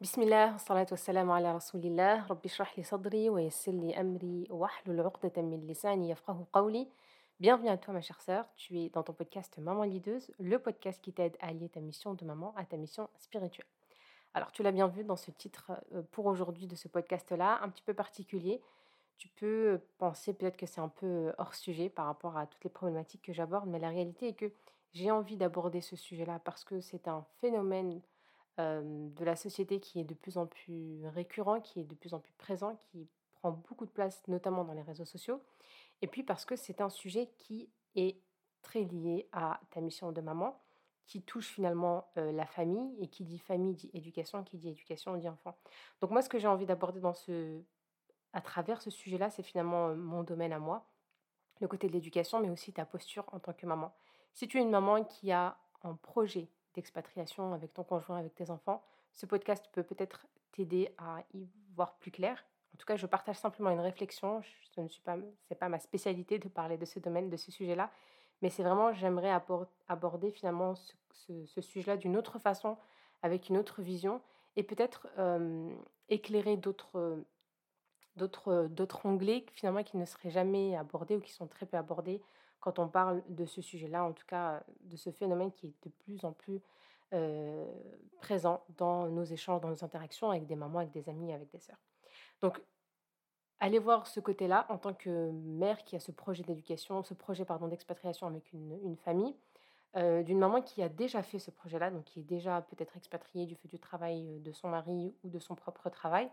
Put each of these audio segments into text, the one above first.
بسم الله والصلاة والسلام على رسول الله رب اشرح لي صدري ويسر لي أمري واحلل عقدة من لساني يفقه قولي Bienvenue à toi ma chère sœur, tu es dans ton podcast Maman Lideuse, le podcast qui t'aide à allier ta mission de maman à ta mission spirituelle. Alors tu l'as bien vu dans ce titre euh, pour aujourd'hui de ce podcast-là, un petit peu particulier. Tu peux penser peut-être que c'est un peu hors sujet par rapport à toutes les problématiques que j'aborde, mais la réalité est que j'ai envie d'aborder ce sujet-là parce que c'est un phénomène de la société qui est de plus en plus récurrent, qui est de plus en plus présent, qui prend beaucoup de place, notamment dans les réseaux sociaux. Et puis parce que c'est un sujet qui est très lié à ta mission de maman, qui touche finalement la famille, et qui dit famille dit éducation, qui dit éducation dit enfant. Donc moi, ce que j'ai envie d'aborder dans ce, à travers ce sujet-là, c'est finalement mon domaine à moi, le côté de l'éducation, mais aussi ta posture en tant que maman. Si tu es une maman qui a un projet d'expatriation avec ton conjoint, avec tes enfants, ce podcast peut peut-être t'aider à y voir plus clair. En tout cas, je partage simplement une réflexion. Ce ne pas, c'est pas ma spécialité de parler de ce domaine, de ce sujet-là, mais c'est vraiment, j'aimerais aborder finalement ce, sujet-là d'une autre façon, avec une autre vision, et peut-être éclairer d'autres, d'autres, d'autres onglets finalement qui ne seraient jamais abordés ou qui sont très peu abordés quand on parle de ce sujet-là, en tout cas de ce phénomène qui est de plus en plus présent dans nos échanges, dans nos interactions avec des mamans, avec des amis, avec des sœurs. Donc, allez voir ce côté-là en tant que mère qui a ce projet d'éducation, ce projet pardon d'expatriation avec une, famille, d'une maman qui a déjà fait ce projet-là, donc qui est déjà peut-être expatriée du fait du travail de son mari ou de son propre travail,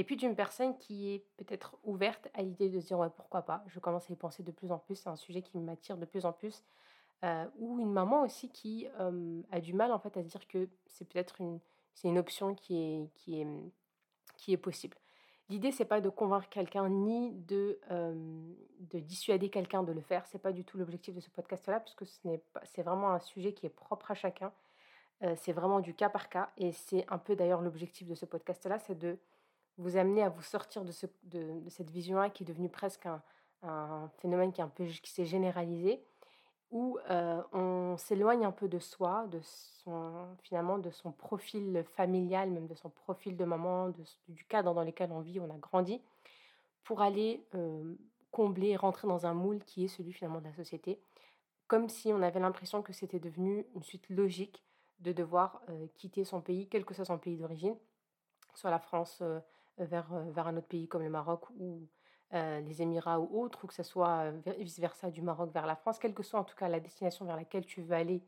et puis d'une personne qui est peut-être ouverte à l'idée de se dire ouais, pourquoi pas, je commence à y penser de plus en plus, c'est un sujet qui m'attire de plus en plus. Euh, ou une maman aussi qui a du mal en fait à se dire que c'est peut-être une, c'est une option qui est, qui est, qui est possible. L'idée, c'est pas de convaincre quelqu'un ni de, de dissuader quelqu'un de le faire. C'est pas du tout l'objectif de ce podcast-là, puisque ce n'est pas, c'est vraiment un sujet qui est propre à chacun. Euh, c'est vraiment du cas par cas, et c'est un peu d'ailleurs l'objectif de ce podcast-là, c'est de vous amener à vous sortir de, ce, de, cette vision-là qui est devenue presque un, phénomène qui, qui s'est généralisé, où euh, on s'éloigne un peu de soi, de son, finalement de son profil familial, même de son profil de maman, du cadre dans lequel on vit, on a grandi, pour aller euh, combler, rentrer dans un moule qui est celui finalement de la société, comme si on avait l'impression que c'était devenu une suite logique de devoir euh, quitter son pays, quel que soit son pays d'origine, soit la France, vers, vers un autre pays comme le Maroc ou les Émirats ou autre, ou que ce soit vice-versa du Maroc vers la France, quelle que soit en tout cas la destination vers laquelle tu veux aller,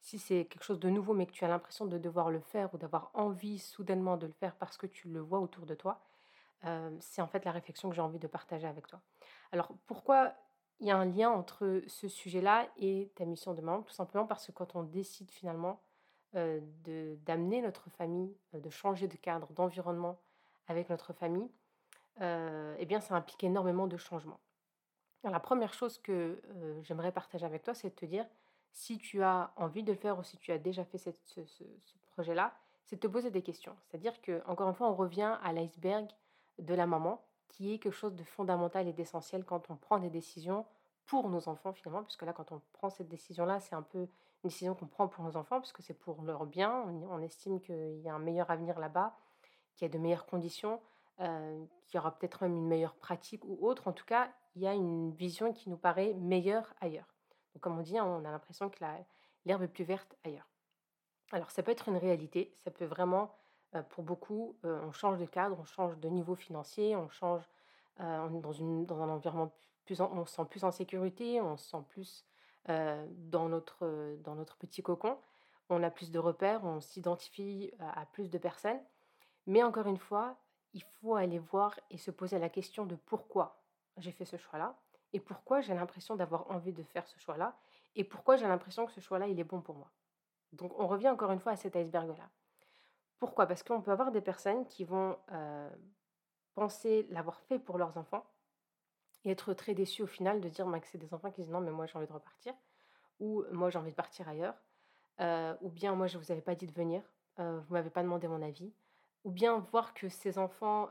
si c'est quelque chose de nouveau mais que tu as l'impression de devoir le faire ou d'avoir envie soudainement de le faire parce que tu le vois autour de toi, c'est en fait la réflexion que j'ai envie de partager avec toi. Alors pourquoi il y a un lien entre ce sujet-là et ta mission de maman? Tout simplement parce que quand on décide finalement d'amener notre famille, de changer de cadre, d'environnement, avec notre famille, euh, eh bien, ça implique énormément de changements. la première chose que euh, j'aimerais partager avec toi, c'est de te dire, si tu as envie de le faire ou si tu as déjà fait ce, projet-là, c'est de te poser des questions. C'est-à-dire que, encore une fois, on revient à l'iceberg de la maman, qui est quelque chose de fondamental et d'essentiel quand on prend des décisions pour nos enfants finalement, puisque là, quand on prend cette décision-là, c'est un peu une décision qu'on prend pour nos enfants, puisque c'est pour leur bien. on estime qu'il y a un meilleur avenir là-bas qu'il y a de meilleures conditions, euh, qu'il y aura peut-être même une meilleure pratique ou autre. En tout cas, il y a une vision qui nous paraît meilleure ailleurs. Donc, comme on dit, hein, on a l'impression que l'herbe est plus verte ailleurs. Alors, ça peut être une réalité, ça peut vraiment, euh, pour beaucoup, euh, on change de cadre, on change de niveau financier, on change, on est dans, une, dans un environnement plus, on se sent plus en sécurité, on se sent plus dans, notre, dans notre petit cocon, on a plus de repères, on s'identifie à plus de personnes. Mais encore une fois, il faut aller voir et se poser la question de pourquoi j'ai fait ce choix-là et pourquoi j'ai l'impression d'avoir envie de faire ce choix-là et pourquoi j'ai l'impression que ce choix-là, il est bon pour moi. Donc on revient encore une fois à cet iceberg-là. Pourquoi? Parce qu'on peut avoir des personnes qui vont euh, penser l'avoir fait pour leurs enfants et être très déçus au final de dire que c'est des enfants qui disent non mais moi j'ai envie de repartir ou moi j'ai envie de partir ailleurs euh, ou bien moi je ne vous avais pas dit de venir, euh, vous m'avez pas demandé mon avis ou bien voir que ces enfants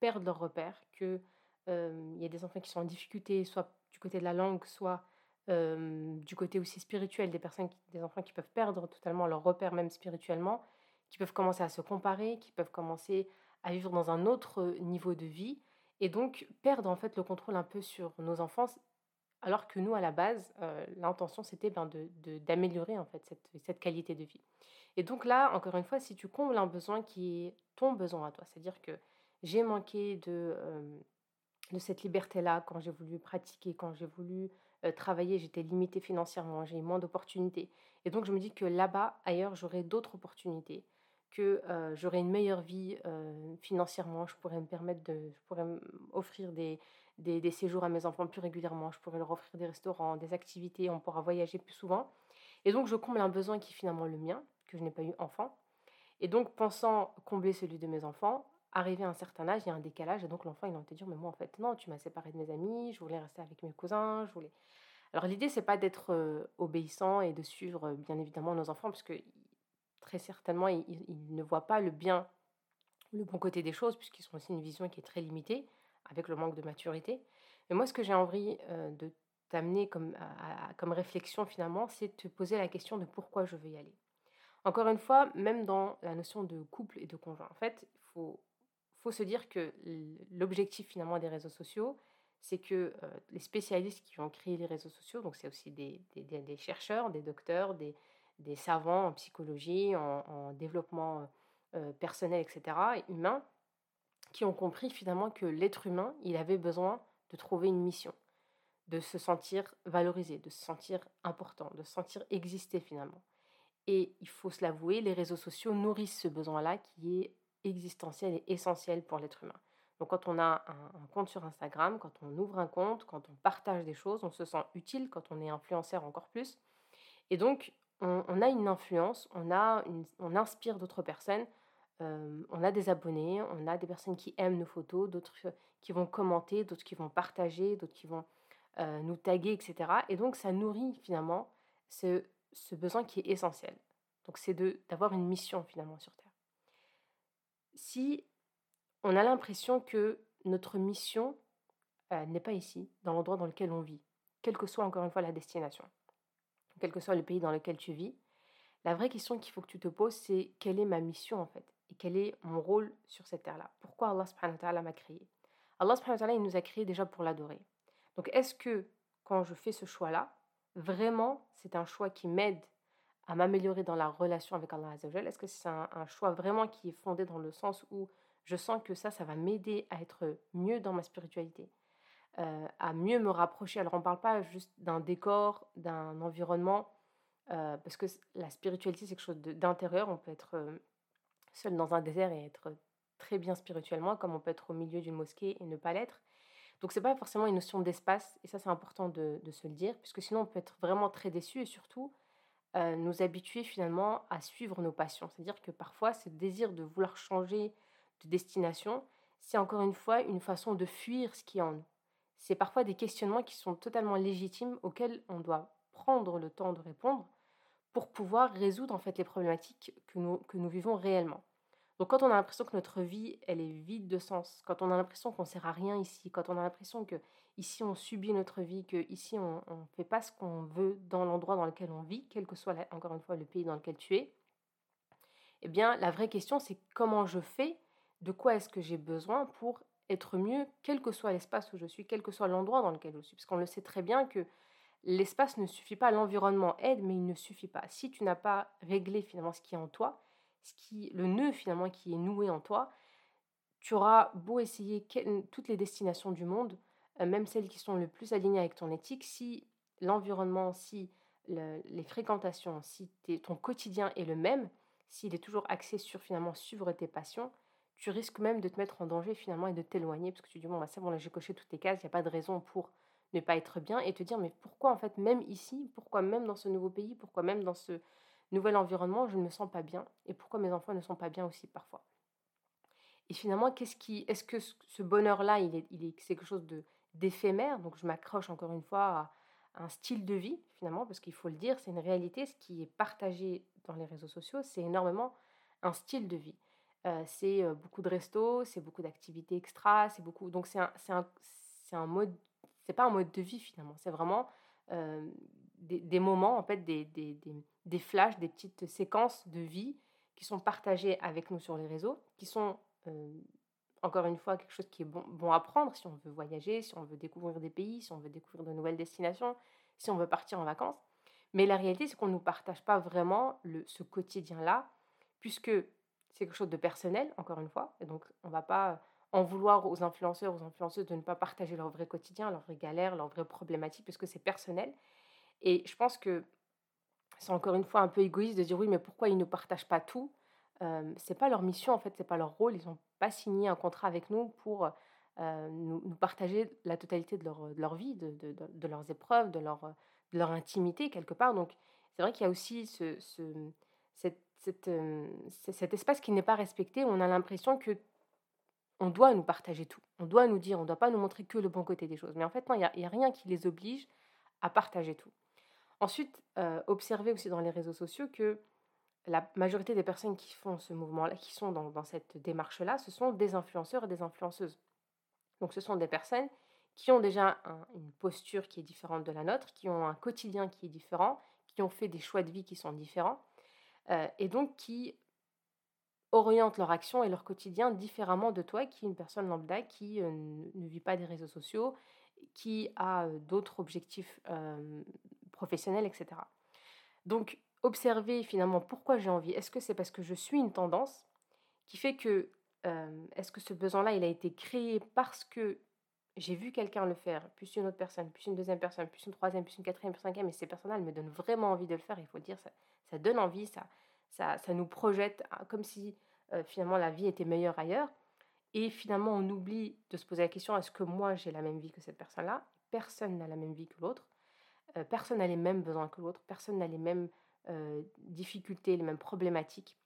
perdent leur repère, qu'il y a des enfants qui sont en difficulté, soit du côté de la langue, soit du côté aussi spirituel, des personnes, des enfants qui peuvent perdre totalement leur repère, même spirituellement, qui peuvent commencer à se comparer, qui peuvent commencer à vivre dans un autre niveau de vie et donc perdre en fait le contrôle un peu sur nos enfants alors que nous, à la base, l'intention, c'était ben, d'améliorer en fait cette, qualité de vie. Et donc là, encore une fois, si tu combles un besoin qui est ton besoin à toi, c'est-à-dire que j'ai manqué de, de cette liberté-là quand j'ai voulu pratiquer, quand j'ai voulu travailler, j'étais limitée financièrement, j'ai eu moins d'opportunités. Et donc je me dis que là-bas, ailleurs, j'aurai d'autres opportunités, que j'aurai une meilleure vie financièrement, je pourrais me permettre de, je pourrais offrir des, des, séjours à mes enfants plus régulièrement, je pourrais leur offrir des restaurants, des activités, on pourra voyager plus souvent. Et donc je comble un besoin qui est finalement le mien, que je n'ai pas eu enfant. Et donc pensant combler celui de mes enfants, arrivé à un certain âge, il y a un décalage, et donc l'enfant il va te dire, mais moi en fait non, tu m'as séparé de mes amis, je voulais rester avec mes cousins, je voulais... Alors l'idée c'est pas d'être obéissant et de suivre bien évidemment nos enfants, parce que très certainement ils, ils ne voient pas le bien, le bon côté des choses, puisqu'ils ont aussi une vision qui est très limitée avec le manque de maturité. Mais moi, ce que j'ai envie de t'amener comme, comme réflexion finalement, c'est de te poser la question de pourquoi je veux y aller. Encore une fois, même dans la notion de couple et de conjoint, en fait, il faut, faut se dire que l'objectif finalement des réseaux sociaux, c'est que les spécialistes qui ont créé les réseaux sociaux, donc c'est aussi des, des, chercheurs, des docteurs, des, des savants en psychologie, en, en développement personnel, etc., et humain, qui ont compris finalement que l'être humain, il avait besoin de trouver une mission, de se sentir valorisé, de se sentir important, de se sentir exister finalement. Et il faut se l'avouer, les réseaux sociaux nourrissent ce besoin-là qui est existentiel et essentiel pour l'être humain. Donc quand on a un, compte sur Instagram, quand on ouvre un compte, quand on partage des choses, on se sent utile, quand on est influenceur encore plus. Et donc on, a une influence, on, a on inspire d'autres personnes on a des abonnés, on a des personnes qui aiment nos photos, d'autres qui vont commenter, d'autres qui vont partager, d'autres qui vont nous taguer, etc. Et donc ça nourrit finalement ce, besoin qui est essentiel. Donc c'est d'avoir une mission finalement sur Terre. Si on a l'impression que notre mission n'est pas ici, dans l'endroit dans lequel on vit, quelle que soit encore une fois la destination, quel que soit le pays dans lequel tu vis, la vraie question qu'il faut que tu te poses, c'est quelle est ma mission en fait? Et quel est mon rôle sur cette terre-là. Pourquoi Allah subhanahu wa ta'ala m'a créé Allah subhanahu wa ta'ala, il nous a créé déjà pour l'adorer. Donc est-ce que quand je fais ce choix-là, vraiment c'est un choix qui m'aide à m'améliorer dans la relation avec Allah Azzawajal Est-ce que c'est un, choix vraiment qui est fondé dans le sens où je sens que ça, ça va m'aider à être mieux dans ma spiritualité, euh, à mieux me rapprocher? Alors on ne parle pas juste d'un décor, d'un environnement, euh, parce que la spiritualité c'est quelque chose d'intérieur, on peut être... Euh, seul dans un désert et être très bien spirituellement, comme on peut être au milieu d'une mosquée et ne pas l'être. Donc c'est pas forcément une notion d'espace, et ça c'est important de, se le dire, puisque sinon on peut être vraiment très déçu et surtout euh, nous habituer finalement à suivre nos passions. C'est-à-dire que parfois ce désir de vouloir changer de destination, c'est encore une fois une façon de fuir ce qui est en nous. C'est parfois des questionnements qui sont totalement légitimes auxquels on doit prendre le temps de répondre pour pouvoir résoudre en fait les problématiques que nous, que nous vivons réellement. Donc quand on a l'impression que notre vie, elle est vide de sens, quand on a l'impression qu'on ne sert à rien ici, quand on a l'impression que ici on subit notre vie, que ici on ne fait pas ce qu'on veut dans l'endroit dans lequel on vit, quel que soit encore une fois le pays dans lequel tu es, eh bien la vraie question c'est comment je fais, de quoi est-ce que j'ai besoin pour être mieux, quel que soit l'espace où je suis, quel que soit l'endroit dans lequel je suis. Parce qu'on le sait très bien que l'espace ne suffit pas, l'environnement aide, mais il ne suffit pas. Si tu n'as pas réglé finalement ce qui est en toi, ce qui, le nœud finalement qui est noué en toi, tu auras beau essayer toutes les destinations du monde, euh, même celles qui sont le plus alignées avec ton éthique, si l'environnement, si les fréquentations, si ton quotidien est le même, s'il est toujours axé sur finalement suivre tes passions, tu risques même de te mettre en danger finalement et de t'éloigner parce que tu dis bon bah c'est bon là j'ai coché toutes tes cases, il n'y a pas de raison pour ne pas être bien et te dire mais pourquoi en fait même ici, pourquoi même dans ce nouveau pays, pourquoi même dans ce nouvel environnement je ne me sens pas bien et pourquoi mes enfants ne sont pas bien aussi parfois. Et finalement, qu'est-ce qui, est-ce que ce bonheur-là, il est, il est, c'est quelque chose de d'éphémère? Donc je m'accroche encore une fois à, un style de vie finalement, parce qu'il faut le dire, c'est une réalité. Ce qui est partagé dans les réseaux sociaux, c'est énormément un style de vie. Euh, c'est euh, beaucoup de restos, c'est beaucoup d'activités extra, c'est beaucoup. Donc c'est un, un, c'est un mode c'est pas un mode de vie finalement, c'est vraiment des, moments, en fait, des, des, des, flashs, des petites séquences de vie qui sont partagés avec nous sur les réseaux, qui sont, euh, encore une fois, quelque chose qui est bon, à prendre si on veut voyager, si on veut découvrir des pays, si on veut découvrir de nouvelles destinations, si on veut partir en vacances. Mais la réalité, c'est qu'on ne nous partage pas vraiment le, ce quotidien-là, puisque c'est quelque chose de personnel, encore une fois. Et donc, on va pas en vouloir aux influenceurs, aux influenceuses de ne pas partager leur vrai quotidien, leur vraie galère, leur vraie problématique, puisque c'est personnel. Et je pense que c'est encore une fois un peu égoïste de dire oui, mais pourquoi ils ne partagent pas tout? Euh, C'est pas leur mission en fait, c'est pas leur rôle. Ils n'ont pas signé un contrat avec nous pour euh, nous, partager la totalité de leur, de leur vie, de, de, de, leurs épreuves, de leur, de leur intimité quelque part. Donc c'est vrai qu'il y a aussi ce, ce cette, euh, cet espace qui n'est pas respecté. On a l'impression que on doit nous partager tout. On doit nous dire, on ne doit pas nous montrer que le bon côté des choses. Mais en fait, non, il n'y a, rien qui les oblige à partager tout. Ensuite, euh, observez aussi dans les réseaux sociaux que la majorité des personnes qui font ce mouvement-là, qui sont dans, cette démarche-là, ce sont des influenceurs et des influenceuses. Donc ce sont des personnes qui ont déjà une posture qui est différente de la nôtre, qui ont un quotidien qui est différent, qui ont fait des choix de vie qui sont différents, euh, et donc qui orientent leur action et leur quotidien différemment de toi, qui est une personne lambda qui euh, ne vit pas des réseaux sociaux, qui a d'autres objectifs professionnels, etc. Donc, observer finalement pourquoi j'ai envie. Est-ce que c'est parce que je suis une tendance qui fait que, est-ce que ce besoin-là, il a été créé parce que j'ai vu quelqu'un le faire, plus une autre personne, plus une deuxième personne, plus une troisième, plus une quatrième, plus une cinquième, et ces personnes-là, elles me donnent vraiment envie de le faire, il faut dire, ça, ça donne envie, ça, ça, ça nous projette hein, comme si finalement la vie était meilleure ailleurs. Et finalement, on oublie de se poser la question, est-ce que moi j'ai la même vie que cette personne-là? Personne n'a la même vie que l'autre. Euh, personne n'a les mêmes besoins que l'autre. Personne n'a les mêmes euh, difficultés, les mêmes problématiques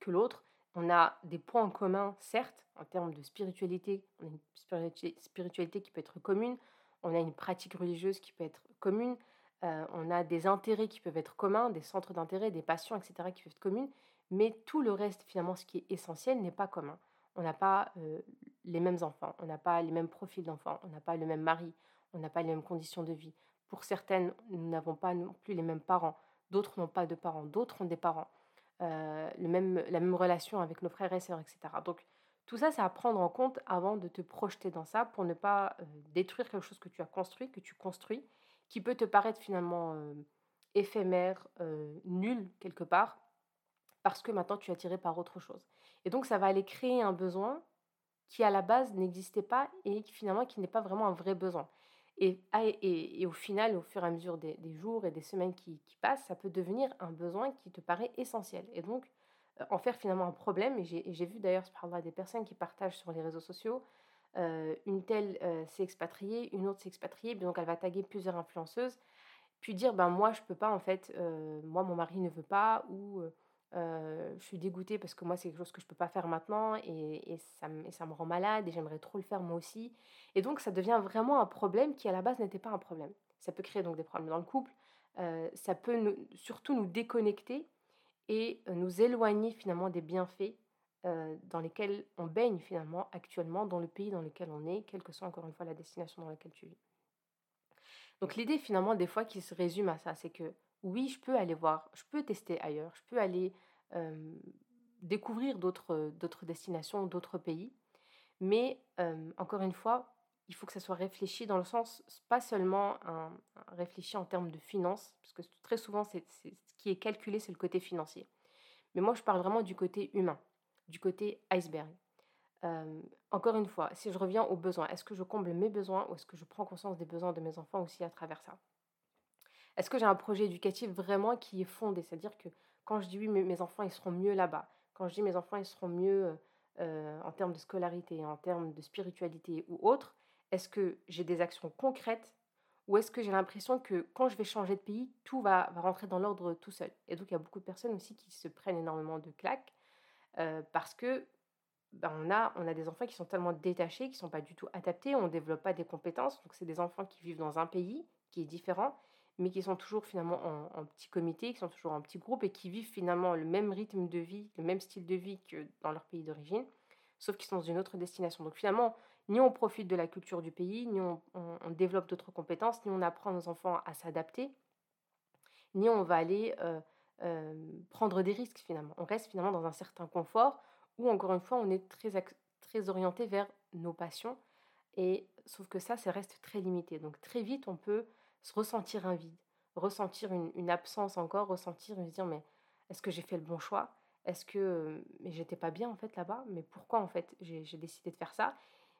que l'autre. On a des points en commun, certes, en termes de spiritualité. On a une spiritualité qui peut être commune. On a une pratique religieuse qui peut être commune. Euh, on a des intérêts qui peuvent être communs, des centres d'intérêt, des passions, etc., qui peuvent être communes. Mais tout le reste, finalement, ce qui est essentiel, n'est pas commun on n'a pas les mêmes enfants, on n'a pas les mêmes profils d'enfants, on n'a pas le même mari, on n'a pas les mêmes conditions de vie. Pour certaines, nous n'avons pas non plus les mêmes parents, d'autres n'ont pas de parents, d'autres ont des parents, même, la même relation avec nos frères et sœurs, etc. Donc tout ça, c'est à prendre en compte avant de te projeter dans ça pour ne pas détruire quelque chose que tu as construit, que tu construis, qui peut te paraître finalement éphémère, nul quelque part, parce que maintenant tu es attiré par autre chose. Et donc ça va aller créer un besoin qui à la base n'existait pas et qui finalement qui n'est pas vraiment un vrai besoin. Et, ah, et, au final, au fur et à mesure des, jours et des semaines qui, passent, ça peut devenir un besoin qui te paraît essentiel. Et donc euh, en faire finalement un problème. Et j'ai vu d'ailleurs des personnes qui partagent sur les réseaux sociaux. Euh, une telle euh, s'est expatriée, une autre s'est expatriée, donc elle va taguer plusieurs influenceuses, puis dire ben moi je peux pas en fait, moi mon mari ne veut pas ou je suis dégoûtée parce que moi, c'est quelque chose que je peux pas faire maintenant et, et, ça, ça, me rend malade et j'aimerais trop le faire moi aussi. Et donc, ça devient vraiment un problème qui, à la base, n'était pas un problème. Ça peut créer donc des problèmes dans le couple. ça peut surtout nous déconnecter et nous éloigner finalement des bienfaits dans lesquels on baigne finalement actuellement dans le pays dans lequel on est, quelle que soit encore une fois la destination dans laquelle tu vis. Donc l'idée finalement des fois qui se résume à ça, c'est que oui, je peux aller voir, je peux tester ailleurs, je peux aller découvrir d'autres destinations, d'autres pays. Mais encore une fois, il faut que ça soit réfléchi dans le sens, pas seulement un, réfléchi en termes de finances, parce que très souvent, c'est, ce qui est calculé, c'est le côté financier. Mais moi, je parle vraiment du côté humain, du côté iceberg. encore une fois, si je reviens aux besoins, est-ce que je comble mes besoins ou est-ce que je prends conscience des besoins de mes enfants aussi à travers ça? Est-ce que j'ai un projet éducatif vraiment qui est fondé? C'est-à-dire que quand je dis oui, mes enfants, ils seront mieux là-bas. Quand je dis mes enfants, ils seront mieux en termes de scolarité, en termes de spiritualité ou autre, est-ce que j'ai des actions concrètes ou est-ce que j'ai l'impression que quand je vais changer de pays, tout va, rentrer dans l'ordre tout seul? Et donc, il y a beaucoup de personnes aussi qui se prennent énormément de claques parce que ben, on, a, on a des enfants qui sont tellement détachés, qui ne sont pas du tout adaptés, on ne développe pas des compétences. Donc, c'est des enfants qui vivent dans un pays qui est différent mais qui sont toujours finalement en, petit comité, qui sont toujours en petit groupe et qui vivent finalement le même rythme de vie, le même style de vie que dans leur pays d'origine, sauf qu'ils sont dans une autre destination. Donc finalement, ni on profite de la culture du pays, ni on, développe d'autres compétences, ni on apprend nos enfants à s'adapter, ni on va aller prendre des risques finalement. On reste finalement dans un certain confort où, encore une fois, on est très, très orienté vers nos passions. Et sauf que ça, ça reste très limité. Donc très vite, on peut se ressentir un vide, ressentir une, absence encore, ressentir, se dire, mais est-ce que j'ai fait le bon choix? Est-ce que mais j'étais pas bien en fait là-bas? Mais pourquoi en fait j'ai décidé de faire ça?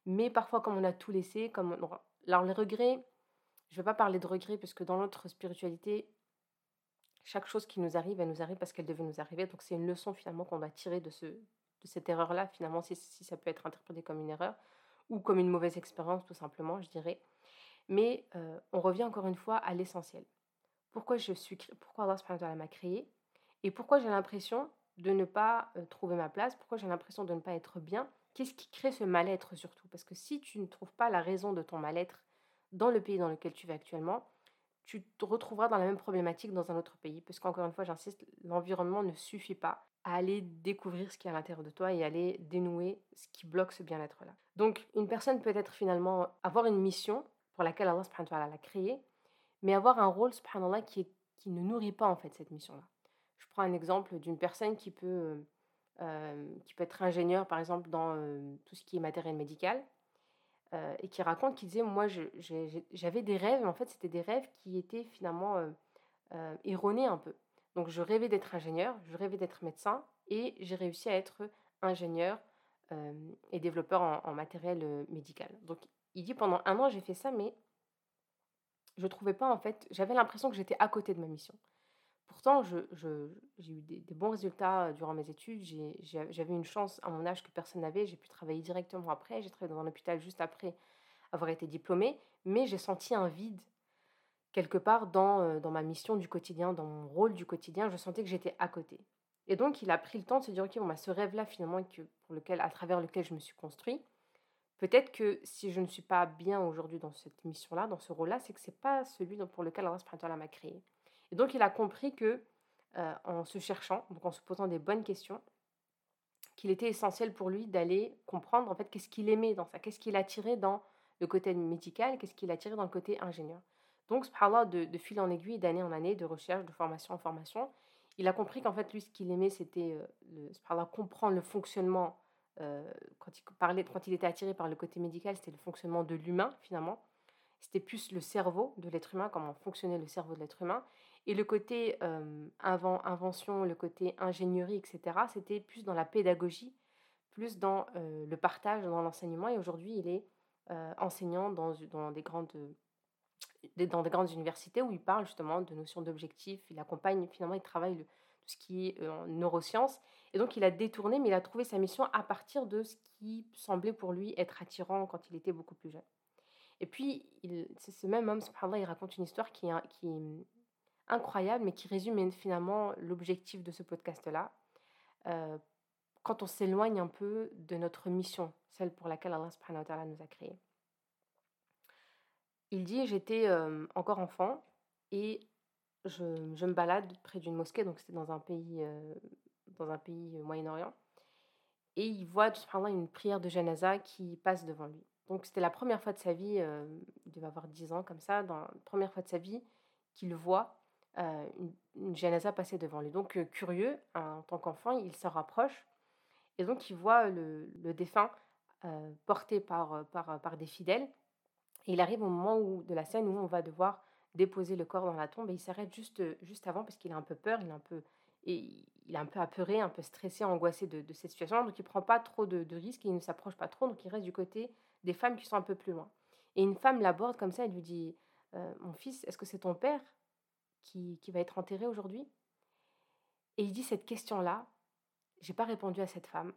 Mais parfois, comme on a tout laissé, comme alors les regrets, je ne vais pas parler de regrets parce que dans notre spiritualité, chaque chose qui nous arrive, elle nous arrive parce qu'elle devait nous arriver. Donc c'est une leçon finalement qu'on doit tirer de, ce, de cette erreur-là, finalement, si, si, ça peut être interprété comme une erreur ou comme une mauvaise expérience, tout simplement, je dirais. Mais euh, on revient encore une fois à l'essentiel. Pourquoi je suis, pourquoi Allah m'a créé et pourquoi j'ai l'impression de ne pas euh, trouver ma place, pourquoi j'ai l'impression de ne pas être bien. Qu'est-ce qui crée ce mal-être surtout? Parce que si tu ne trouves pas la raison de ton mal-être dans le pays dans lequel tu vis actuellement, tu te retrouveras dans la même problématique dans un autre pays. Parce qu'encore une fois, j'insiste, l'environnement ne suffit pas à aller découvrir ce qui est à l'intérieur de toi et aller dénouer ce qui bloque ce bien-être-là. Donc, une personne peut être finalement avoir une mission pour laquelle Allah subhanahu l'a créée, mais avoir un rôle subhanallah qui, qui ne nourrit pas en fait cette mission-là. Je prends un exemple d'une personne qui peut, euh, peut être ingénieur par exemple dans euh, tout ce qui est matériel médical euh, et qui raconte qu'il disait moi j'avais des rêves mais en fait c'était des rêves qui étaient finalement erronés un peu. Donc je rêvais d'être ingénieur, je rêvais d'être médecin et j'ai réussi à être ingénieur et développeur en, matériel médical. Donc il dit pendant un an j'ai fait ça, mais je trouvais pas en fait, j'avais l'impression que j'étais à côté de ma mission. Pourtant, j'ai eu des, bons résultats durant mes études. J'avais une chance à mon âge que personne n'avait. J'ai pu travailler directement après. J'ai travaillé dans un hôpital juste après avoir été diplômée. Mais j'ai senti un vide quelque part dans, dans ma mission du quotidien, dans mon rôle du quotidien. Je sentais que j'étais à côté. Et donc, il a pris le temps de se dire, OK, bon, bah, ce rêve-là, finalement, que, pour lequel, à travers lequel je me suis construit, peut-être que si je ne suis pas bien aujourd'hui dans cette mission-là, dans ce rôle-là, c'est que ce n'est pas celui pour lequel Allah m'a créé. Et donc, il a compris que, euh, en se cherchant, donc en se posant des bonnes questions, qu'il était essentiel pour lui d'aller comprendre, en fait, qu'est-ce qu'il aimait dans ça, qu'est-ce qu'il attirait dans le côté médical, qu'est-ce qu'il attirait dans le côté ingénieur. Donc, subhanallah, de, de fil en aiguille, d'année en année, de recherche, de formation en formation, il a compris qu'en fait, lui, ce qu'il aimait, c'était euh, comprendre le fonctionnement. Euh, quand, il parlait, quand il était attiré par le côté médical, c'était le fonctionnement de l'humain, finalement. C'était plus le cerveau de l'être humain, comment fonctionnait le cerveau de l'être humain. Et le côté euh, invention, le côté ingénierie, etc., c'était plus dans la pédagogie, plus dans le partage, dans l'enseignement. Et aujourd'hui, il est enseignant dans, des grandes universités où il parle justement de notions d'objectifs. Il accompagne, finalement, il travaille le, tout ce qui est en neurosciences. Et donc, il a détourné, mais il a trouvé sa mission à partir de ce qui semblait pour lui être attirant quand il était beaucoup plus jeune. Et puis, c'est ce même homme, il raconte une histoire qui qui incroyable, mais qui résume finalement l'objectif de ce podcast-là. Euh, quand on s'éloigne un peu de notre mission, celle pour laquelle Allah subhanahu nous a créés. Il dit j'étais encore enfant et je, me balade près d'une mosquée, donc c'était dans un pays, un pays Moyen-Orient. Et il voit une prière de janaza qui passe devant lui. Donc c'était la première fois de sa vie, il devait avoir 10 ans comme ça, la première fois de sa vie qu'il voit une, une janaza devant lui. Donc curieux, en tant qu'enfant, il se rapproche et donc il voit le, le défunt porté par, des fidèles il arrive au moment où, de la scène où on va devoir déposer le corps dans la tombe et il s'arrête juste, juste avant parce qu'il a un peu peur, il est un peu, et il est un peu apeuré, un peu stressé, angoissé de, cette situation. Donc il prend pas trop de, risques, il ne s'approche pas trop, donc il reste du côté des femmes qui sont un peu plus loin. Et une femme l'aborde comme ça, elle lui dit «Euh, Mon fils, est-ce que c'est ton père? Qui, va être enterré aujourd'hui Et il dit cette question-là, j'ai pas répondu à cette femme.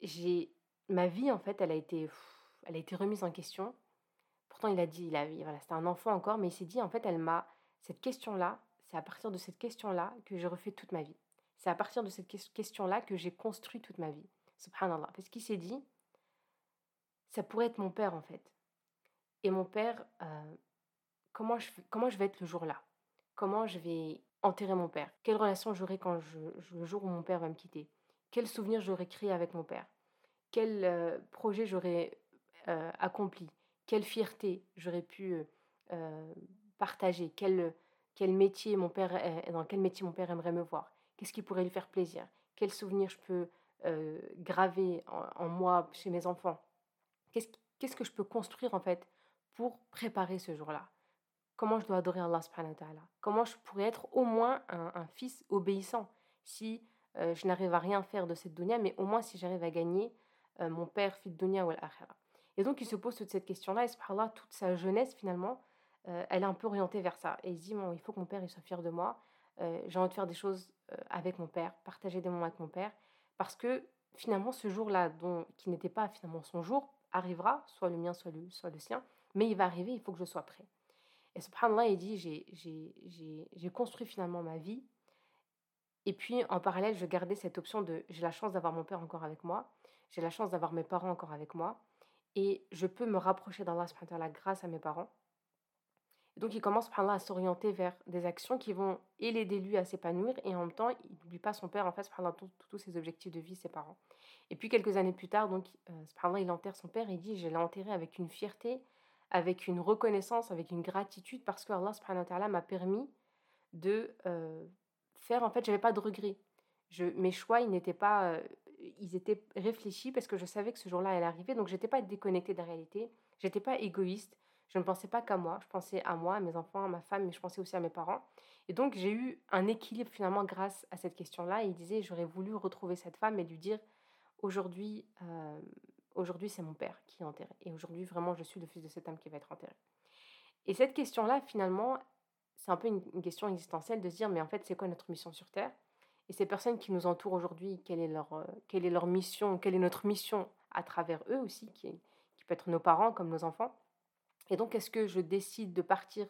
J'ai ma vie en fait, elle a été elle a été remise en question. Pourtant, il a dit, il a, voilà, c'était un enfant encore, mais il s'est dit, en fait, elle m'a, cette question-là, c'est à partir de cette question-là que j'ai refait toute ma vie. C'est à partir de cette question-là que j'ai construit toute ma vie. Subhanallah. Parce qu'il s'est dit, ça pourrait être mon père, en fait. Et mon père, euh, comment, je, vais être le jour-là? Comment je vais enterrer mon père? Quelle relation j'aurai quand le jour où mon père va me quitter? Quel souvenir j'aurai créé avec mon père? Quel euh, projet j'aurai accompli? Quelle fierté j'aurais pu partager? Quelle, quel métier mon père, dans quel métier mon père aimerait me voir, qu'est-ce qui pourrait lui faire plaisir, quels souvenirs je peux graver en, moi chez mes enfants, qu'est-ce que je peux construire en fait pour préparer ce jour-là? Comment je dois adorer Allah subhanahu ta'ala? Comment je pourrais être au moins un, fils obéissant si je n'arrive à rien faire de cette dunya, mais au moins si j'arrive à gagner mon père, fils de dunya ou l'akhira. Et donc il se pose toute cette question-là, et subhanallah, toute sa jeunesse finalement, elle est un peu orientée vers ça. Et il dit, bon, il faut que mon père il soit fier de moi, j'ai envie de faire des choses avec mon père, partager des moments avec mon père, parce que finalement ce jour-là, qui n'était pas finalement son jour, arrivera, soit le mien, soit le, soit le sien, mais il va arriver, il faut que je sois prêt. Et subhanallah, il dit, j'ai construit finalement ma vie, et puis en parallèle, je gardais cette option de, j'ai la chance d'avoir mon père encore avec moi, j'ai la chance d'avoir mes parents encore avec moi, et je peux me rapprocher d'Allah grâce à mes parents. donc il commence à s'orienter vers des actions qui vont l'aider lui à s'épanouir et en même temps il n'oublie pas son père en fait tous ses objectifs de vie ses parents. Et puis quelques années plus tard donc euh, il enterre son père et il dit je l'ai enterré avec une fierté, avec une reconnaissance, avec une gratitude parce que Allah m'a permis de euh, faire en fait j'avais pas de regrets. Je, mes choix ils n'étaient pas euh, ils étaient réfléchis parce que je savais que ce jour-là allait arriver. Donc, j'étais pas déconnectée de la réalité. J'étais pas égoïste. Je ne pensais pas qu'à moi. Je pensais à moi, à mes enfants, à ma femme, mais je pensais aussi à mes parents. Et donc, j'ai eu un équilibre finalement grâce à cette question-là. Il disait, j'aurais voulu retrouver cette femme et lui dire, aujourd'hui, euh, aujourd'hui, c'est mon père qui est enterré. Et aujourd'hui, vraiment, je suis le fils de cette âme qui va être enterré. Et cette question-là, finalement, c'est un peu une question existentielle de se dire, mais en fait, c'est quoi notre mission sur Terre? Et ces personnes qui nous entourent aujourd'hui, quelle est leur, euh, quelle est leur mission, quelle est notre mission à travers eux aussi, qui, qui peut être nos parents comme nos enfants? Et donc, est-ce que je décide de partir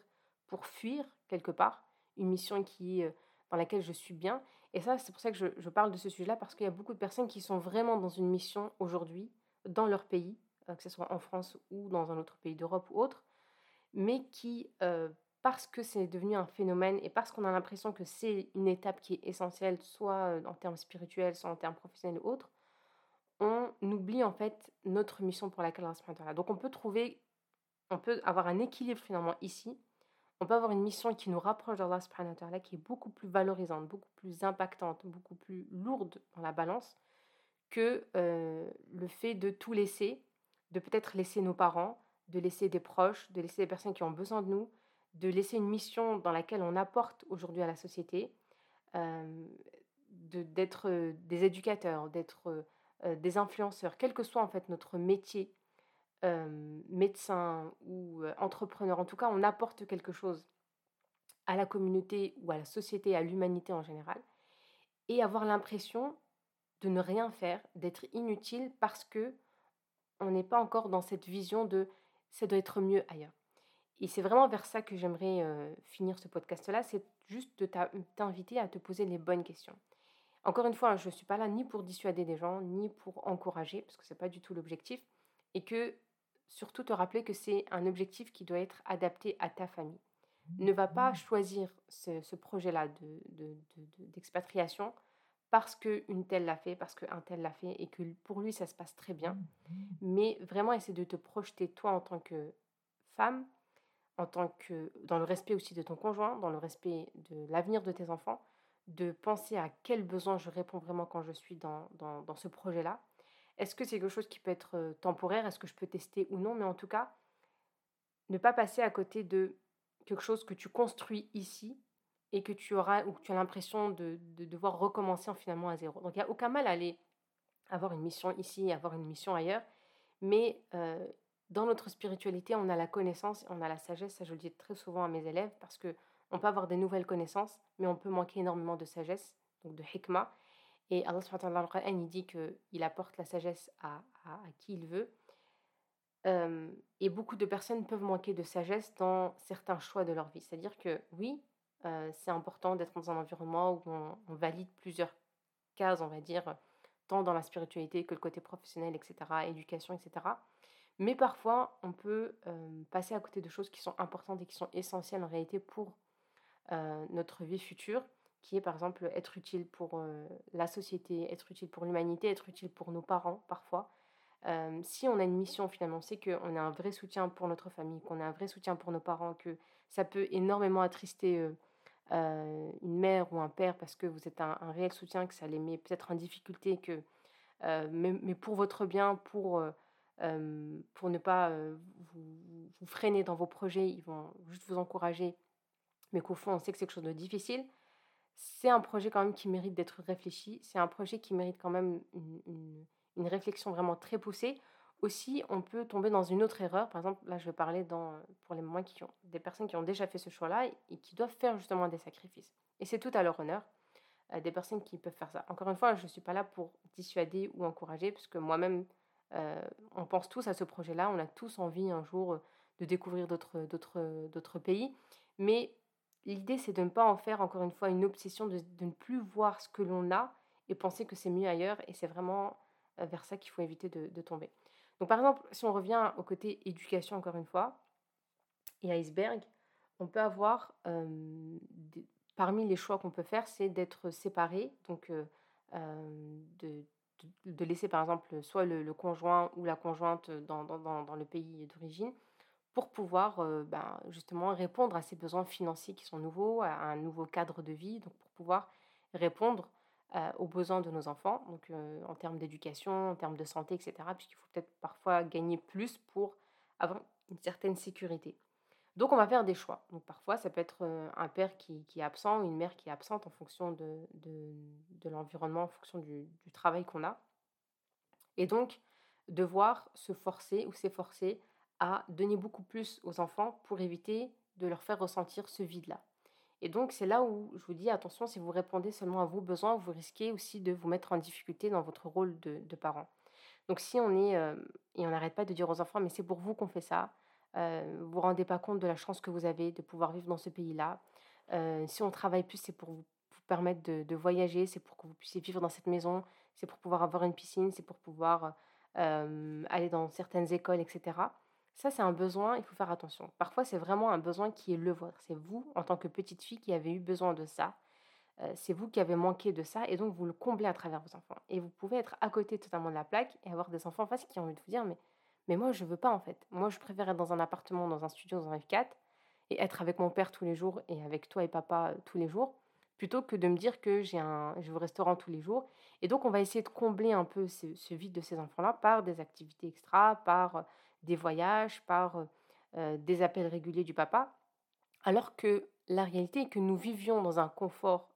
pour fuir quelque part une mission qui, euh, dans laquelle je suis bien? Et ça, c'est pour ça que je parle de ce sujet-là, parce qu'il y a beaucoup de personnes qui sont vraiment dans une mission aujourd'hui, dans leur pays, euh, que ce soit en France ou dans un autre pays d'Europe ou autre, mais qui parce que c'est devenu un phénomène et parce qu'on a l'impression que c'est une étape qui est essentielle, soit en termes spirituels, soit en termes professionnels ou autres, on oublie en fait notre mission pour laquelle on se Donc on peut trouver, on peut avoir un équilibre finalement ici. On peut avoir une mission qui nous rapproche d'Allah subhanahu qui est beaucoup plus valorisante, beaucoup plus impactante, beaucoup plus lourde dans la balance que le fait de tout laisser, de peut-être laisser nos parents, de laisser des proches, de laisser des personnes qui ont besoin de nous, de laisser une mission dans laquelle on apporte aujourd'hui à la société, d'être des éducateurs, d'être des influenceurs, quel que soit en fait notre métier, médecin ou entrepreneur, en tout cas on apporte quelque chose à la communauté ou à la société, à l'humanité en général, et avoir l'impression de ne rien faire, d'être inutile parce que on n'est pas encore dans cette vision de ça doit être mieux ailleurs. Et c'est vraiment vers ça que j'aimerais finir ce podcast-là, c'est juste de t'inviter à te poser les bonnes questions. Encore une fois, je ne suis pas là ni pour dissuader des gens, ni pour encourager, parce que ce n'est pas du tout l'objectif, et que surtout te rappeler que c'est un objectif qui doit être adapté à ta famille. Ne va pas choisir ce, projet-là d'expatriation de, parce qu'une telle l'a fait, parce qu'un tel l'a fait, et que pour lui, ça se passe très bien. Mais vraiment, essaie de te projeter, toi, en tant que femme, en tant que dans le respect aussi de ton conjoint, dans le respect de l'avenir de tes enfants, de penser à quels besoins je réponds vraiment quand je suis dans, dans, ce projet-là. Est-ce que c'est quelque chose qui peut être euh, temporaire? Est-ce que je peux tester ou non? Mais en tout cas, ne pas passer à côté de quelque chose que tu construis ici et que tu auras ou que tu as l'impression de, de, devoir recommencer finalement à zéro. Donc il n'y a aucun mal à aller avoir une mission ici, avoir une mission ailleurs, mais euh, dans notre spiritualité, on a la connaissance, on a la sagesse. Ça, je le dis très souvent à mes élèves parce que on peut avoir des nouvelles connaissances, mais on peut manquer énormément de sagesse, donc de hikmah. Et Allah subhanahu wa il dit qu'il apporte la sagesse à, à, qui il veut. et beaucoup de personnes peuvent manquer de sagesse dans certains choix de leur vie. C'est-à-dire que oui, c'est important d'être dans un environnement où on, on, valide plusieurs cases, on va dire, tant dans la spiritualité que le côté professionnel, etc., éducation, etc. Mais parfois, on peut passer à côté de choses qui sont importantes et qui sont essentielles en réalité pour notre vie future, qui est par exemple être utile pour la société, être utile pour l'humanité, être utile pour nos parents parfois. si on a une mission finalement, c'est qu'on a un vrai soutien pour notre famille, qu'on a un vrai soutien pour nos parents, que ça peut énormément attrister une mère ou un père parce que vous êtes un, réel soutien, que ça les met peut-être en difficulté, que, mais, pour votre bien, pour, pour ne pas vous, vous, freiner dans vos projets, ils vont juste vous encourager, mais qu'au fond, on sait que c'est quelque chose de difficile. C'est un projet quand même qui mérite d'être réfléchi. C'est un projet qui mérite quand même une, une réflexion vraiment très poussée aussi, on peut tomber dans une autre erreur. Par exemple, là, je vais parler pour les moments qui ont des personnes qui ont déjà fait ce choix-là et qui doivent faire justement des sacrifices. Et c'est tout à leur honneur. Euh, des personnes qui peuvent faire ça. Encore une fois, je ne suis pas là pour dissuader ou encourager, parce que moi-même, euh, on pense tous à ce projet-là. On a tous envie un jour de découvrir d'autres, pays. Mais l'idée, c'est de ne pas en faire, encore une fois, une obsession, de, ne plus voir ce que l'on a et penser que c'est mieux ailleurs. Et c'est vraiment euh, vers ça qu'il faut éviter de tomber. Donc par exemple, si on revient au côté éducation encore une fois, et iceberg, on peut avoir, parmi les choix qu'on peut faire, c'est d'être séparé, donc de, laisser par exemple soit le, conjoint ou la conjointe dans le pays d'origine, pour pouvoir ben, justement répondre à ces besoins financiers qui sont nouveaux, à un nouveau cadre de vie, donc pour pouvoir répondre euh, aux besoins de nos enfants, donc euh, en termes d'éducation, en termes de santé, etc. Puisqu'il faut peut-être parfois gagner plus pour avoir une certaine sécurité. Donc on va faire des choix. Donc parfois ça peut être euh, un père qui, est absent, une mère qui est absente en fonction de, de, l'environnement, en fonction du, du travail qu'on a. Et donc devoir se forcer ou s'efforcer à donner beaucoup plus aux enfants pour éviter de leur faire ressentir ce vide-là. Et donc, c'est là où je vous dis, attention, si vous répondez seulement à vos besoins, vous risquez aussi de vous mettre en difficulté dans votre rôle de, parent. Donc, si on est, euh, et on n'arrête pas de dire aux enfants, mais c'est pour vous qu'on fait ça, euh, vous ne vous rendez pas compte de la chance que vous avez de pouvoir vivre dans ce pays-là. Euh, si on travaille plus, c'est pour vous, permettre de voyager, c'est pour que vous puissiez vivre dans cette maison, c'est pour pouvoir avoir une piscine, c'est pour pouvoir aller dans certaines écoles, etc. Ça, c'est un besoin, il faut faire attention. Parfois, c'est vraiment un besoin qui est le vôtre. C'est vous, en tant que petite fille, qui avez eu besoin de ça. Euh, c'est vous qui avez manqué de ça, et donc vous le comblez à travers vos enfants. Et vous pouvez être à côté totalement de la plaque et avoir des enfants en face qui ont envie de vous dire, mais, mais moi, je veux pas en fait. Moi, je préfère être dans un appartement, dans un studio, dans un F4, et être avec mon père tous les jours et avec toi et papa euh, tous les jours, plutôt que de me dire que j'ai un, je vais au restaurant tous les jours. Et donc, on va essayer de combler un peu ce, ce vide de ces enfants-là par des activités extra, par des voyages, par des appels réguliers du papa, alors que la réalité est que nous vivions dans un confort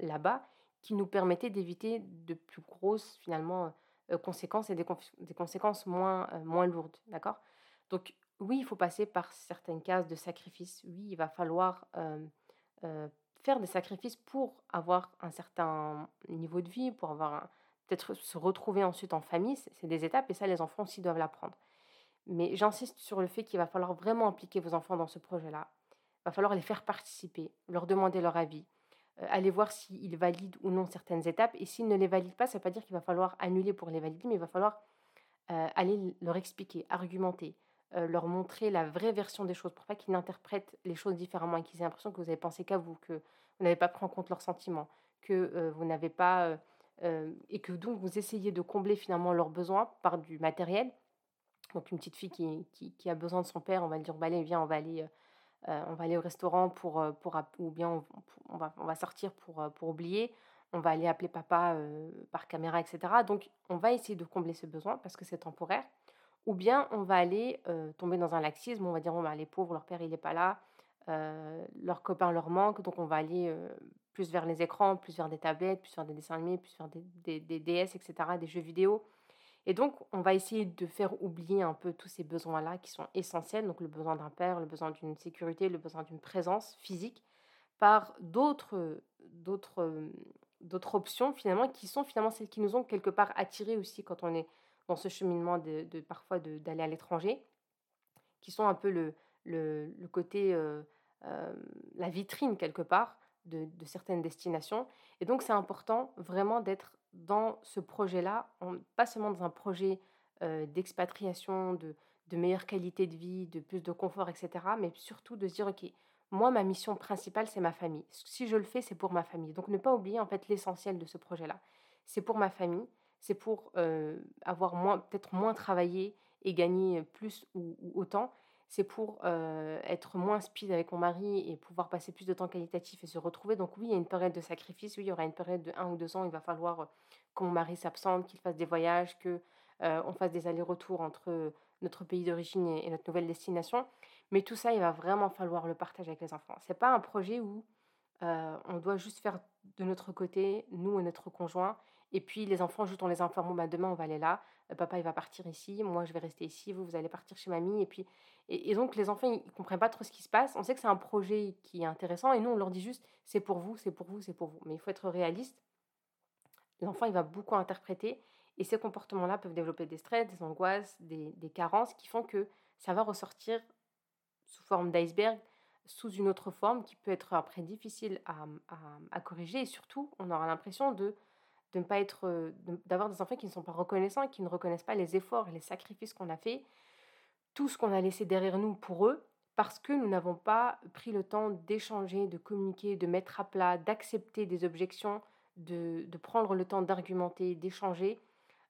là-bas qui nous permettait d'éviter de plus grosses finalement conséquences et des, conséquences moins, moins lourdes, d'accord? Donc oui, il faut passer par certaines cases de sacrifice. Oui, il va falloir faire des sacrifices pour avoir un certain niveau de vie, pour avoir peut-être se retrouver ensuite en famille. C'est des étapes et ça, les enfants aussi doivent l'apprendre. Mais j'insiste sur le fait qu'il va falloir vraiment impliquer vos enfants dans ce projet-là. Il va falloir les faire participer, leur demander leur avis, euh, aller voir s'ils valident ou non certaines étapes. Et s'ils ne les valident pas, ça ne veut pas dire qu'il va falloir annuler pour les valider, mais il va falloir euh, aller leur expliquer, argumenter, euh, leur montrer la vraie version des choses pour pas qu'ils interprètent les choses différemment et qu'ils aient l'impression que vous avez pensé qu'à vous, que vous n'avez pas pris en compte leurs sentiments, que vous n'avez pas... et que donc vous essayez de combler finalement leurs besoins par du matériel donc une petite fille qui, a besoin de son père, on va lui dire, bah, allez, viens, on va aller, euh, on va aller au restaurant pour, euh, ou bien on, va, sortir pour, euh, pour oublier, on va aller appeler papa par caméra, etc. Donc on va essayer de combler ce besoin parce que c'est temporaire. Ou bien on va aller tomber dans un laxisme, on va dire, bon, bah, les pauvres, leur père, il n'est pas là, leur copain leur manque, donc on va aller plus vers les écrans, plus vers des tablettes, plus vers des dessins animés, plus vers des, des DS, etc., des jeux vidéo. Et donc, on va essayer de faire oublier un peu tous ces besoins-là qui sont essentiels, donc le besoin d'un père, le besoin d'une sécurité, le besoin d'une présence physique, par d'autres, options finalement qui sont finalement celles qui nous ont quelque part attirés aussi quand on est dans ce cheminement de, parfois d'aller à l'étranger, qui sont un peu le, côté, euh, euh, la vitrine quelque part de certaines destinations. Et donc, c'est important vraiment d'être dans ce projet-là, pas seulement dans un projet d'expatriation, de, de, meilleure qualité de vie, de plus de confort, etc., mais surtout de se dire, OK, moi, ma mission principale, c'est ma famille. Si je le fais, c'est pour ma famille. Donc, ne pas oublier en fait l'essentiel de ce projet-là. C'est pour ma famille, c'est pour avoir moins, peut-être moins travaillé et gagner plus ou, autant. C'est pour être moins speed avec mon mari et pouvoir passer plus de temps qualitatif et se retrouver. Donc oui, il y a une période de sacrifice, oui, il y aura une période de un ou deux ans, il va falloir que mon mari s'absente, qu'il fasse des voyages, que on fasse des allers-retours entre notre pays d'origine et, notre nouvelle destination. Mais tout ça, il va vraiment falloir le partager avec les enfants. C'est pas un projet où on doit juste faire de notre côté, nous et notre conjoint, et puis les enfants, juste on les informe, bon, bah, demain on va aller là, papa il va partir ici, moi je vais rester ici, vous vous allez partir chez mamie, et puis et, donc les enfants ils, comprennent pas trop ce qui se passe. On sait que c'est un projet qui est intéressant, et nous on leur dit juste c'est pour vous, c'est pour vous, c'est pour vous. Mais il faut être réaliste. L'enfant il va beaucoup interpréter, et ces comportements-là peuvent développer des stress, des angoisses, des, des carences qui font que ça va ressortir sous forme d'iceberg, sous une autre forme qui peut être après difficile à, à corriger, et surtout on aura l'impression de de ne pas être, d'avoir des enfants qui ne sont pas reconnaissants, qui ne reconnaissent pas les efforts et les sacrifices qu'on a fait, tout ce qu'on a laissé derrière nous pour eux, parce que nous n'avons pas pris le temps d'échanger, de communiquer, de mettre à plat, d'accepter des objections, de, de prendre le temps d'argumenter, d'échanger,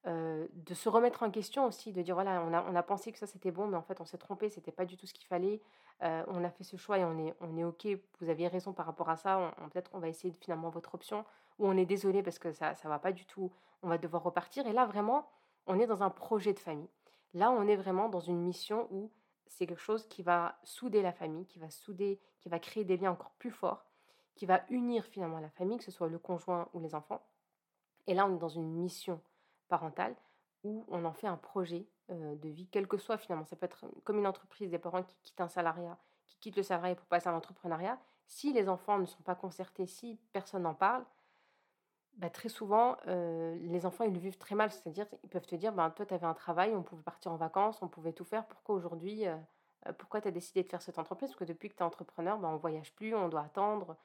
de se remettre en question aussi, de dire voilà, on a, on a pensé que ça c'était bon, mais en fait on s'est trompé, c'était pas du tout ce qu'il fallait, on a fait ce choix et on est, on est ok, vous aviez raison par rapport à ça, peut-être on va essayer finalement votre option, ou on est désolé parce que ça ne va pas du tout, on va devoir repartir. Et là, vraiment, on est dans un projet de famille. Là, on est vraiment dans une mission où c'est quelque chose qui va souder la famille, qui va souder, qui va créer des liens encore plus forts, qui va unir finalement la famille, que ce soit le conjoint ou les enfants. Et là, on est dans une mission parentale où on en fait un projet de vie, quel que soit finalement. Ça peut être comme une entreprise, des parents qui quittent un salariat, qui quittent le salariat pour passer à l'entrepreneuriat. Si les enfants ne sont pas concertés, si personne n'en parle, bah, très souvent, les enfants, ils le vivent très mal. C'est-à-dire, ils peuvent te dire, ben, toi, tu avais un travail, on pouvait partir en vacances, on pouvait tout faire. Pourquoi aujourd'hui, pourquoi tu as décidé de faire cette entreprise? Parce que depuis que tu es entrepreneur, ben, on voyage plus, on doit attendre.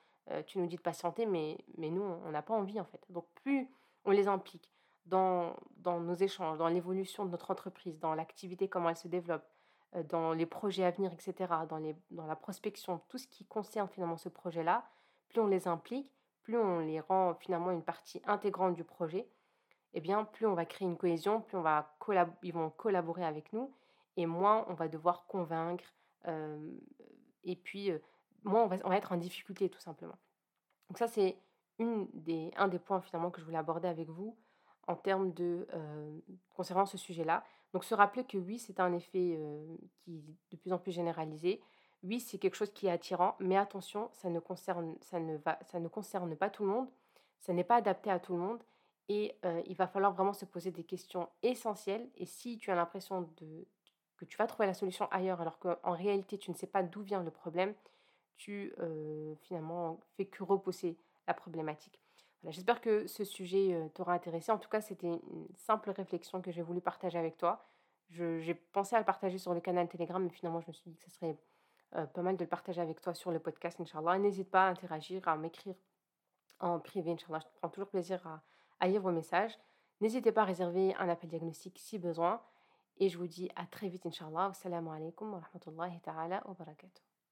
tu nous dis de patienter, mais, mais nous, on n'a pas envie, en fait. Donc, plus on les implique dans, dans nos échanges, dans l'évolution de notre entreprise, dans l'activité, comment elle se développe, dans les projets à venir, etc., dans, les, dans la prospection, tout ce qui concerne finalement ce projet-là, plus on les implique, plus on les rend finalement une partie intégrante du projet, eh bien, plus on va créer une cohésion, plus on va ils vont collaborer avec nous, et moins on va devoir convaincre, et puis moins on va, être en difficulté tout simplement. Donc ça, c'est un des points finalement que je voulais aborder avec vous en termes de concernant ce sujet-là. Donc se rappeler que oui, c'est un effet qui est de plus en plus généralisé. Oui, c'est quelque chose qui est attirant, mais attention, ça ne concerne, ça ne va, ça ne concerne pas tout le monde, ça n'est pas adapté à tout le monde, et il va falloir vraiment se poser des questions essentielles. Et si tu as l'impression de, que tu vas trouver la solution ailleurs, alors qu'en réalité tu ne sais pas d'où vient le problème, tu finalement fais que repousser la problématique. J'espère que ce sujet t'aura intéressé. En tout cas, c'était une simple réflexion que j'ai voulu partager avec toi. J'ai pensé à le partager sur le canal Telegram, mais finalement, je me suis dit que ce serait euh, pas mal de le partager avec toi sur le podcast, Inch'Allah. N'hésite pas à interagir, à m'écrire en privé, Inch'Allah. Je prends toujours plaisir à, lire vos messages. N'hésitez pas à réserver un appel diagnostic si besoin. Et je vous dis à très vite, Inch'Allah. Assalamu alaikum wa rahmatullahi ta'ala wa barakatuh.